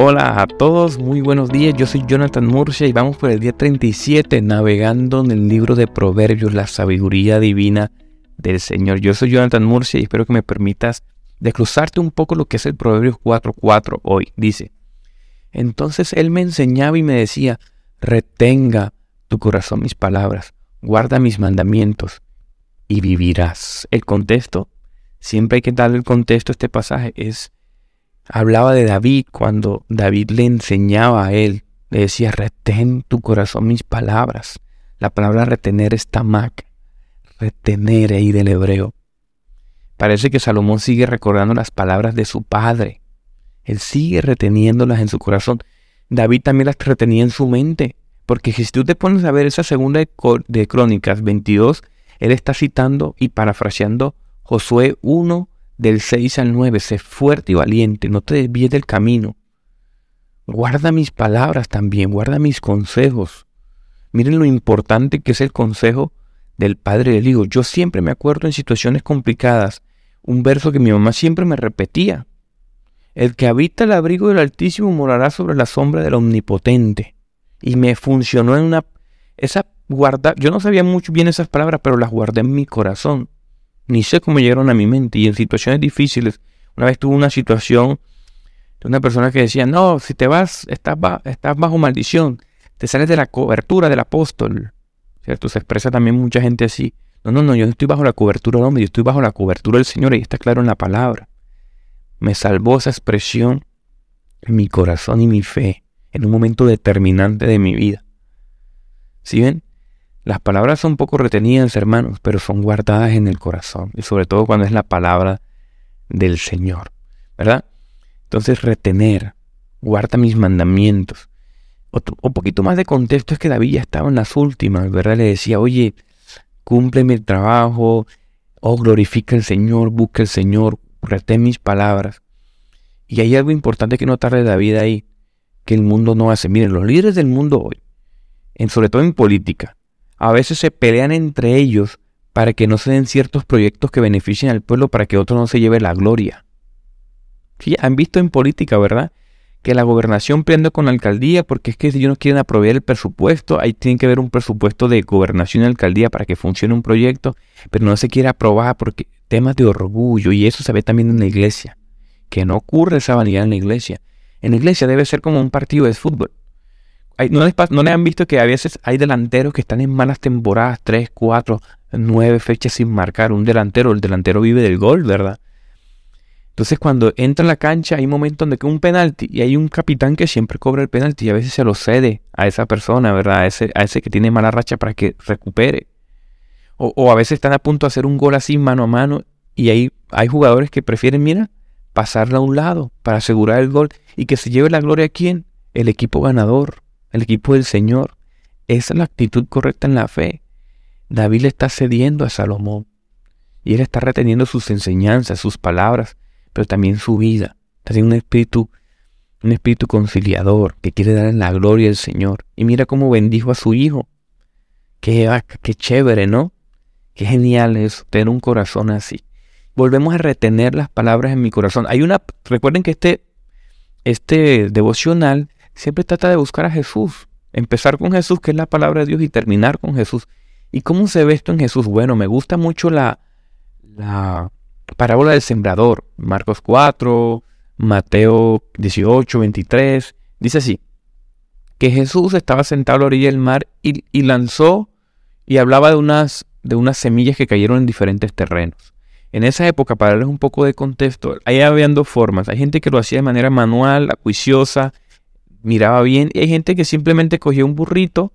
Hola a todos, muy buenos días. Yo soy Jonathan Murcia y vamos por el día 37 navegando en el libro de Proverbios, la sabiduría divina del Señor. Yo soy Jonathan Murcia y espero que me permitas desglosarte un poco lo que es el Proverbios 4.4 hoy. Dice, entonces él me enseñaba y me decía, retenga tu corazón mis palabras, guarda mis mandamientos y vivirás. El contexto, siempre hay que darle el contexto a este pasaje, es hablaba de David cuando David le enseñaba a él, le decía, retén tu corazón mis palabras. La palabra retener es tamak, retener ahí del hebreo. Parece que Salomón sigue recordando las palabras de su padre. Él sigue reteniéndolas en su corazón. David también las retenía en su mente. Porque si tú te pones a ver esa segunda de Crónicas 22, él está citando y parafraseando Josué 1, del 6 al 9, sé fuerte y valiente, no te desvíes del camino. Guarda mis palabras también, guarda mis consejos. Miren lo importante que es el consejo del padre del hijo. Yo siempre me acuerdo en situaciones complicadas, un verso que mi mamá siempre me repetía. El que habita el abrigo del Altísimo morará sobre la sombra del Omnipotente. Y me funcionó en una... Esa guarda... Yo no sabía mucho bien esas palabras, pero las guardé en mi corazón ni sé cómo llegaron a mi mente. Y en situaciones difíciles, una vez tuve una situación de una persona que decía, no, si te vas, estás, bajo maldición, te sales de la cobertura del apóstol. ¿Cierto? Se expresa también mucha gente así. No, no, no, yo estoy bajo la cobertura del hombre, yo estoy bajo la cobertura del Señor y está claro en la palabra. Me salvó esa expresión en mi corazón y mi fe en un momento determinante de mi vida. ¿Sí ven? Las palabras son poco retenidas, hermanos, pero son guardadas en el corazón. Y sobre todo cuando es la palabra del Señor. ¿Verdad? Entonces, retener. Guarda mis mandamientos. Otro, un poquito más de contexto es que David ya estaba en las últimas, ¿verdad? Le decía, oye, cúmpleme el trabajo, oh, glorifica al Señor, busca al Señor, retén mis palabras. Y hay algo importante que notar de David ahí, que el mundo no hace. Miren, los líderes del mundo hoy, en, sobre todo en política, a veces se pelean entre ellos para que no se den ciertos proyectos que beneficien al pueblo para que otro no se lleve la gloria. Sí, han visto en política, ¿verdad? Que la gobernación prende con la alcaldía porque es que si ellos no quieren aprobar el presupuesto, ahí tiene que haber un presupuesto de gobernación y alcaldía para que funcione un proyecto, pero no se quiere aprobar porque temas de orgullo y eso se ve también en la iglesia. Que no ocurre esa vanidad en la iglesia. En la iglesia debe ser como un partido de fútbol. ¿No, les, ¿No han visto que a veces hay delanteros que están en malas temporadas, 3, 4, 9 fechas sin marcar? Un delantero, el delantero vive del gol, ¿verdad? Entonces cuando entra en la cancha hay momentos donde queda un penalti y hay un capitán que siempre cobra el penalti y a veces se lo cede a esa persona, ¿verdad? A ese, a ese que tiene mala racha para que recupere. O, a veces están a punto de hacer un gol así mano a mano y ahí hay jugadores que prefieren, mira, pasarla a un lado para asegurar el gol y que se lleve la gloria a quién? El equipo ganador el equipo del Señor. Esa es la actitud correcta en la fe. David le está cediendo a Salomón y él está reteniendo sus enseñanzas, sus palabras, pero también su vida. Está un espíritu, un espíritu conciliador que quiere dar en la gloria al Señor. Y mira cómo bendijo a su hijo. Qué, qué chévere, ¿no? Qué genial es tener un corazón así. Volvemos a retener las palabras en mi corazón. Hay una, recuerden que este, este devocional siempre trata de buscar a Jesús. Empezar con Jesús, que es la palabra de Dios, y terminar con Jesús. ¿Y cómo se ve esto en Jesús? Bueno, me gusta mucho la, la parábola del sembrador. Marcos 4, Mateo 18, 23. Dice así, que Jesús estaba sentado a la orilla del mar y, y lanzó y hablaba de unas, de unas semillas que cayeron en diferentes terrenos. En esa época, para darles un poco de contexto, ahí habían dos formas. Hay gente que lo hacía de manera manual, acuiciosa, miraba bien. Y hay gente que simplemente cogía un burrito,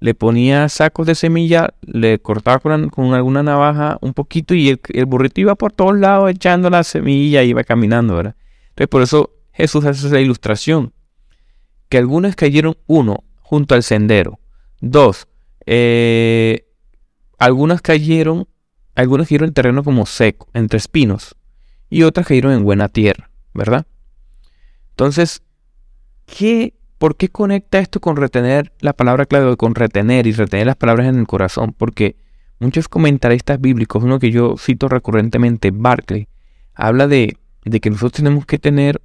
le ponía sacos de semilla, le cortaba con, alguna navaja un poquito y el, burrito iba por todos lados echando la semilla y iba caminando, ¿verdad? Entonces por eso Jesús hace esa ilustración. Que algunos cayeron, uno, junto al sendero. Dos, eh, algunas cayeron, algunos cayeron en terreno como seco, entre espinos. Y otras cayeron en buena tierra, ¿verdad? Entonces, ¿Qué, ¿Por qué conecta esto con retener la palabra clave, con retener y retener las palabras en el corazón? Porque muchos comentaristas bíblicos, uno que yo cito recurrentemente, Barclay, habla de, de que nosotros tenemos que tener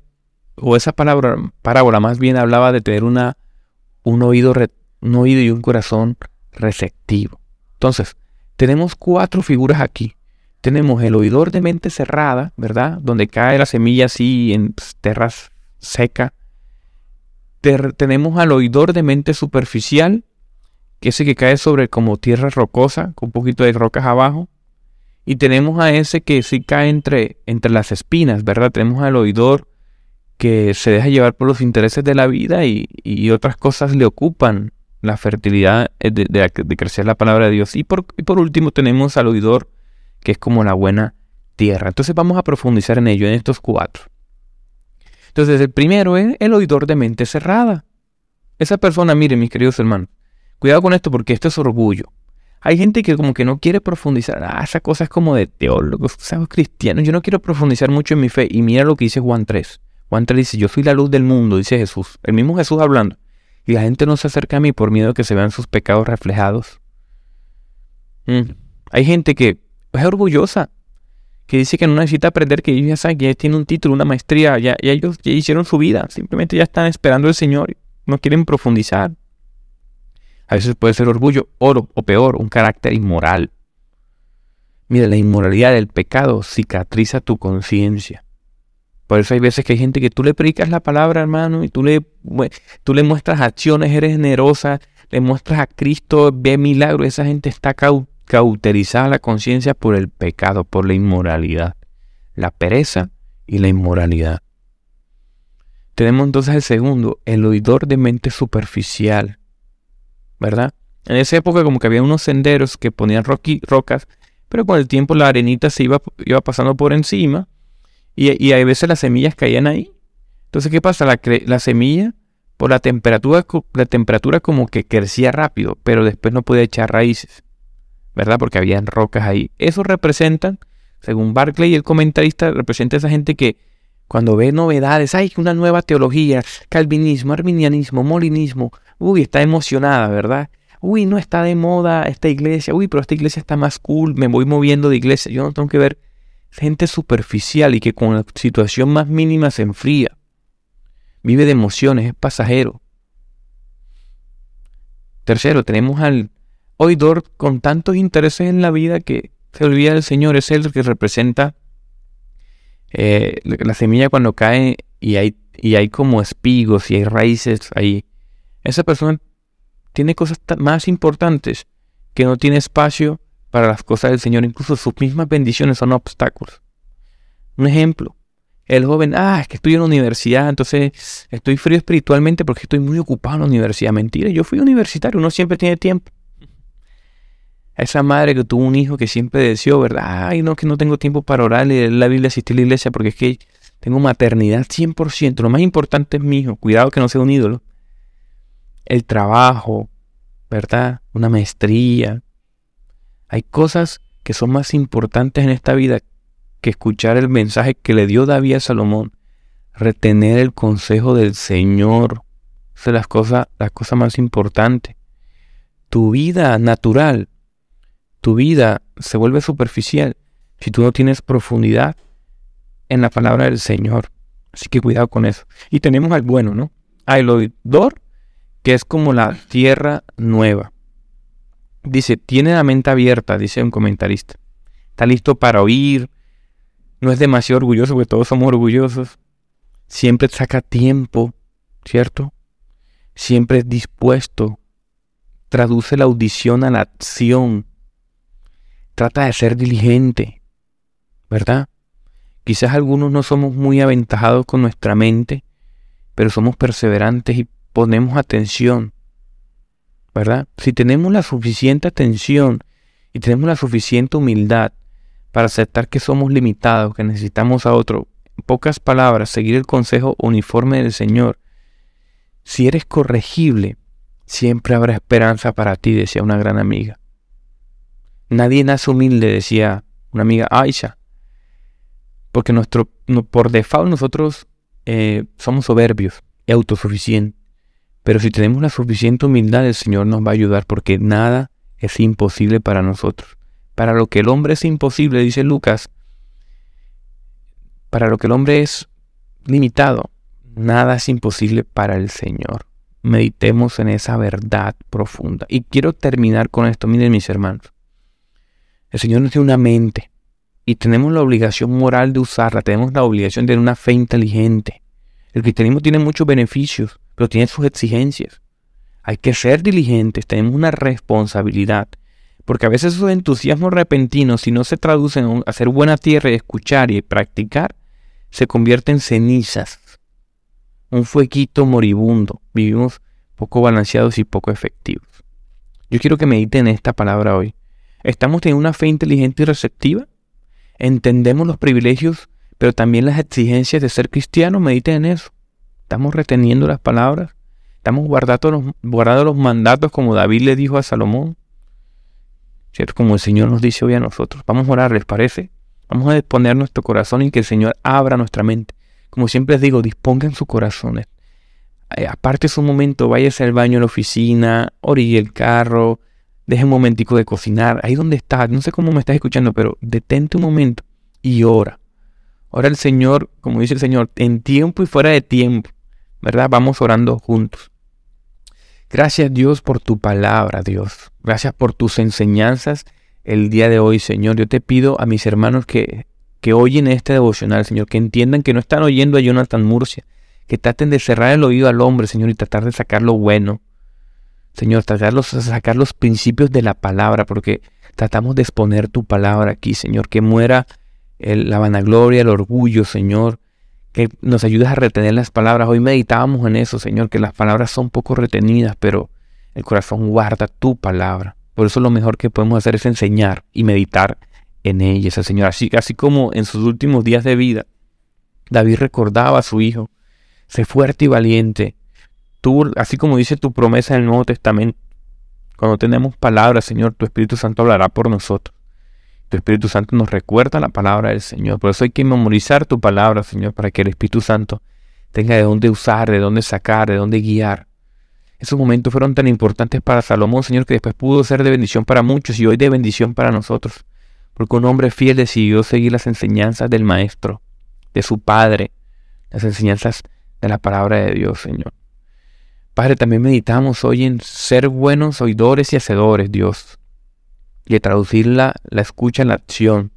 o esa palabra, parábola más bien hablaba de tener una, un, oído, un oído y un corazón receptivo. Entonces, tenemos cuatro figuras aquí. Tenemos el oidor de mente cerrada, ¿verdad? Donde cae la semilla así en tierras secas. Tenemos al oidor de mente superficial, que ese que cae sobre como tierra rocosa, con un poquito de rocas abajo. Y tenemos a ese que sí cae entre, entre las espinas, ¿verdad? Tenemos al oidor que se deja llevar por los intereses de la vida y, otras cosas le ocupan la fertilidad de, crecer la palabra de Dios. Y por, y por último tenemos al oidor que es como la buena tierra. Entonces vamos a profundizar en ello, en estos cuatro. Entonces el primero es el oidor de mente cerrada. Esa persona, miren mis queridos hermanos, cuidado con esto porque esto es orgullo. Hay gente que como que no quiere profundizar. Ah, esa cosa es como de teólogos, cristianos. Yo no quiero profundizar mucho en mi fe. Y mira lo que dice Juan 3. Juan 3 dice, yo soy la luz del mundo, dice Jesús. El mismo Jesús hablando. Y la gente no se acerca a mí por miedo de que se vean sus pecados reflejados. Mm. Hay gente que es orgullosa, que dice que no necesita aprender, que ellos ya saben que ya tiene un título, una maestría, ya, ya ellos ya hicieron su vida. Simplemente ya están esperando al Señor. No quieren profundizar. A veces puede ser orgullo oro, o peor, un carácter inmoral. Mira, la inmoralidad del pecado cicatriza tu conciencia. Por eso hay veces que hay gente que tú le predicas la palabra, hermano, y tú le, tú le muestras acciones, eres generosa, le muestras a Cristo, ve milagros, esa gente está cauterizada la conciencia por el pecado, por la inmoralidad, la pereza y la inmoralidad. Tenemos entonces el segundo, el oidor de mente superficial. ¿verdad? En esa época como que había unos senderos que ponían rocas, pero con el tiempo la arenita se iba, iba pasando por encima y, y a veces las semillas caían ahí. Entonces, ¿qué pasa? La, la semilla, por la temperatura, la temperatura como que crecía rápido, pero después no podía echar raíces, ¿verdad? Porque habían rocas ahí. Eso representan, según Barclay, el comentarista, representa a esa gente que cuando ve novedades, hay una nueva teología, calvinismo, arminianismo, molinismo, uy, está emocionada, ¿verdad? Uy, no está de moda esta iglesia, uy, pero esta iglesia está más cool, me voy moviendo de iglesia, yo no tengo que ver gente superficial y que con la situación más mínima se enfría. Vive de emociones, es pasajero. Tercero, tenemos al oidor con tantos intereses en la vida que se olvida del Señor, es el que representa eh, la semilla cuando cae y hay, y hay como espigos y hay raíces ahí, esa persona tiene cosas más importantes que no tiene espacio para las cosas del Señor. Incluso sus mismas bendiciones son obstáculos. Un ejemplo, el joven, ah, es que estoy en la universidad, entonces estoy frío espiritualmente porque estoy muy ocupado en la universidad. Mentira, yo fui universitario, uno siempre tiene tiempo esa madre que tuvo un hijo que siempre deseó, ¿verdad? Ay, no, que no tengo tiempo para orar, leer la Biblia, asistir a la iglesia, porque es que tengo maternidad 100%. Lo más importante es mi hijo. Cuidado que no sea un ídolo. El trabajo, ¿verdad? Una maestría. Hay cosas que son más importantes en esta vida que escuchar el mensaje que le dio David a Salomón. Retener el consejo del Señor. Esa es la cosa, la cosa más importante. Tu vida natural tu vida se vuelve superficial si tú no tienes profundidad en la palabra del Señor. Así que cuidado con eso. Y tenemos al bueno, ¿no? Al oidor, que es como la tierra nueva. Dice, tiene la mente abierta, dice un comentarista. Está listo para oír. No es demasiado orgulloso, porque todos somos orgullosos. Siempre saca tiempo, ¿cierto? Siempre es dispuesto. Traduce la audición a la acción trata de ser diligente, ¿verdad? Quizás algunos no somos muy aventajados con nuestra mente, pero somos perseverantes y ponemos atención, ¿verdad? Si tenemos la suficiente atención y tenemos la suficiente humildad para aceptar que somos limitados, que necesitamos a otro, en pocas palabras, seguir el consejo uniforme del Señor, si eres corregible, siempre habrá esperanza para ti, decía una gran amiga. Nadie nace humilde, decía una amiga Aisha. Porque nuestro, por default nosotros eh, somos soberbios y autosuficientes. Pero si tenemos la suficiente humildad, el Señor nos va a ayudar porque nada es imposible para nosotros. Para lo que el hombre es imposible, dice Lucas, para lo que el hombre es limitado, Nada es imposible para el Señor. Meditemos en esa verdad profunda. Y quiero terminar con esto. Miren mis hermanos. El Señor nos dio una mente y tenemos la obligación moral de usarla. Tenemos la obligación de tener una fe inteligente. El cristianismo tiene muchos beneficios, pero tiene sus exigencias. Hay que ser diligentes, tenemos una responsabilidad. Porque a veces esos entusiasmos repentinos, si no se traducen a hacer buena tierra y escuchar y practicar, se convierten en cenizas. Un fueguito moribundo. Vivimos poco balanceados y poco efectivos. Yo quiero que mediten esta palabra hoy. ¿Estamos teniendo una fe inteligente y receptiva? ¿Entendemos los privilegios, pero también las exigencias de ser cristiano? Mediten en eso. ¿Estamos reteniendo las palabras? ¿Estamos guardando los, mandatos como David le dijo a Salomón? ¿Cierto? Como el Señor nos dice hoy a nosotros. Vamos a orar, ¿les parece? Vamos a disponer nuestro corazón y que el Señor abra nuestra mente. Como siempre les digo, dispongan sus corazones. Eh, aparte su momento, váyase al baño en la oficina, orille el carro, deje un momentico de cocinar, ahí donde estás, no sé cómo me estás escuchando, pero detente un momento y ora. Ora el Señor, como dice el Señor, en tiempo y fuera de tiempo, ¿verdad? Vamos orando juntos. Gracias Dios por tu palabra, Dios. Gracias por tus enseñanzas el día de hoy, Señor. Yo te pido a mis hermanos que, que oyen este devocional, Señor, que entiendan que no están oyendo a Jonathan Murcia, que traten de cerrar el oído al hombre, Señor, y tratar de sacar lo bueno. Señor, tratar sacar los principios de la palabra, porque tratamos de exponer tu palabra aquí, Señor, que muera la vanagloria, el orgullo, Señor, que nos ayudes a retener las palabras. Hoy meditábamos en eso, Señor, que las palabras son poco retenidas, pero el corazón guarda tu palabra. Por eso lo mejor que podemos hacer es enseñar y meditar en ellas, Señor. Así, así como en sus últimos días de vida, David recordaba a su hijo, sé fuerte y valiente. Tú, así como dice tu promesa en el Nuevo Testamento, cuando tenemos palabras, Señor, tu Espíritu Santo hablará por nosotros. Tu Espíritu Santo nos recuerda la palabra del Señor. Por eso hay que memorizar tu palabra, Señor, para que el Espíritu Santo tenga de dónde usar, de dónde sacar, de dónde guiar. Esos momentos fueron tan importantes para Salomón, Señor, que después pudo ser de bendición para muchos y hoy de bendición para nosotros. Porque un hombre fiel decidió seguir las enseñanzas del Maestro, de su Padre, las enseñanzas de la palabra de Dios, Señor. Padre, también meditamos hoy en ser buenos oidores y hacedores, Dios y de traducir la, escucha en la acción.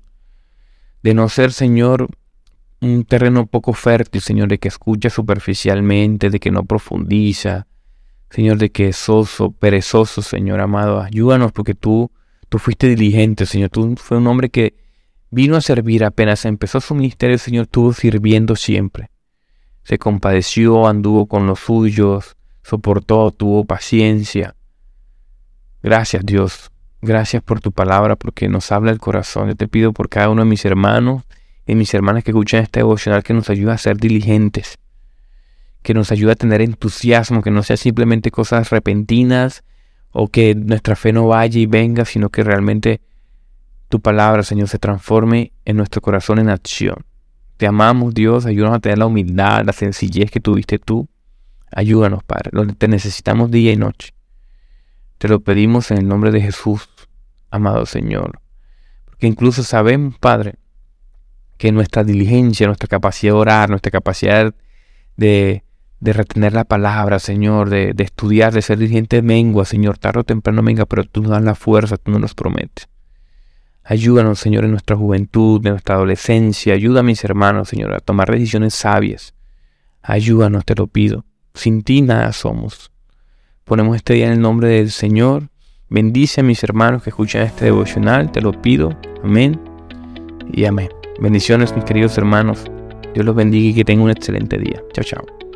De no ser, Señor, un terreno poco fértil, Señor, de que escucha superficialmente, de que no profundiza, Señor, de que es soso, perezoso, Señor amado. Ayúdanos porque tú, tú fuiste diligente, Señor. Tú fue un hombre que vino a servir apenas empezó su ministerio, Señor, estuvo sirviendo siempre. Se compadeció, anduvo con los suyos, soportó, tuvo paciencia. Gracias, Dios, Gracias por tu palabra, porque nos habla el corazón. Yo te pido por cada uno de mis hermanos y mis hermanas que escuchan este devocional que nos ayude a ser diligentes, que nos ayude a tener entusiasmo, que no sea simplemente cosas repentinas o que nuestra fe no vaya y venga, sino que realmente tu palabra, Señor, se transforme en nuestro corazón en acción. Te amamos, Dios, ayúdanos a tener la humildad, la sencillez que tuviste tú. Ayúdanos, Padre, te necesitamos día y noche. Te lo pedimos en el nombre de Jesús amado Señor. Porque incluso sabemos, Padre, que nuestra diligencia, nuestra capacidad de orar, nuestra capacidad de, de retener la palabra, Señor, de, de, estudiar, de ser diligente, mengua, Señor, tarde o temprano venga, pero tú nos das la fuerza, tú nos prometes. Ayúdanos, Señor, en nuestra juventud, en nuestra adolescencia. Ayuda a mis hermanos, Señor, a tomar decisiones sabias. Ayúdanos, te lo pido. Sin ti nada somos. Ponemos este día en el nombre del Señor Bendice a mis hermanos que escuchan este devocional, te lo pido. Amén y amén. Bendiciones mis queridos hermanos. Dios los bendiga y que tengan un excelente día. Chao, chao.